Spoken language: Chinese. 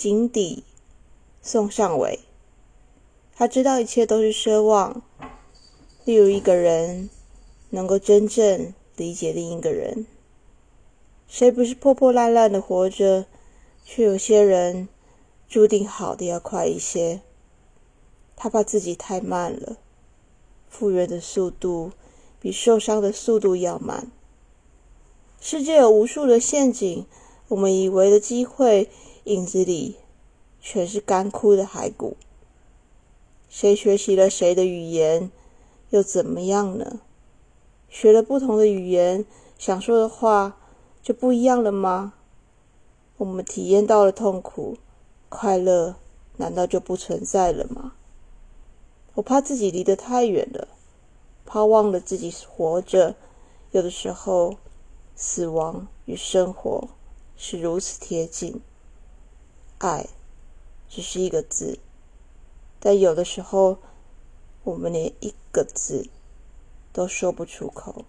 井底送上尾。他知道一切都是奢望，例如一个人能够真正理解另一个人。谁不是破破烂烂的活着？却有些人注定好的要快一些。他怕自己太慢了，复原的速度比受伤的速度要慢。世界有无数的陷阱，我们以为的机会，影子里全是干枯的骸骨。谁学习了谁的语言，又怎么样呢？学了不同的语言，想说的话就不一样了吗？我们体验到了痛苦，快乐难道就不存在了吗？我怕自己离得太远了，怕忘了自己活着。有的时候，死亡与生活是如此贴近。爱只是一个字，但有的时候，我们连一个字都说不出口。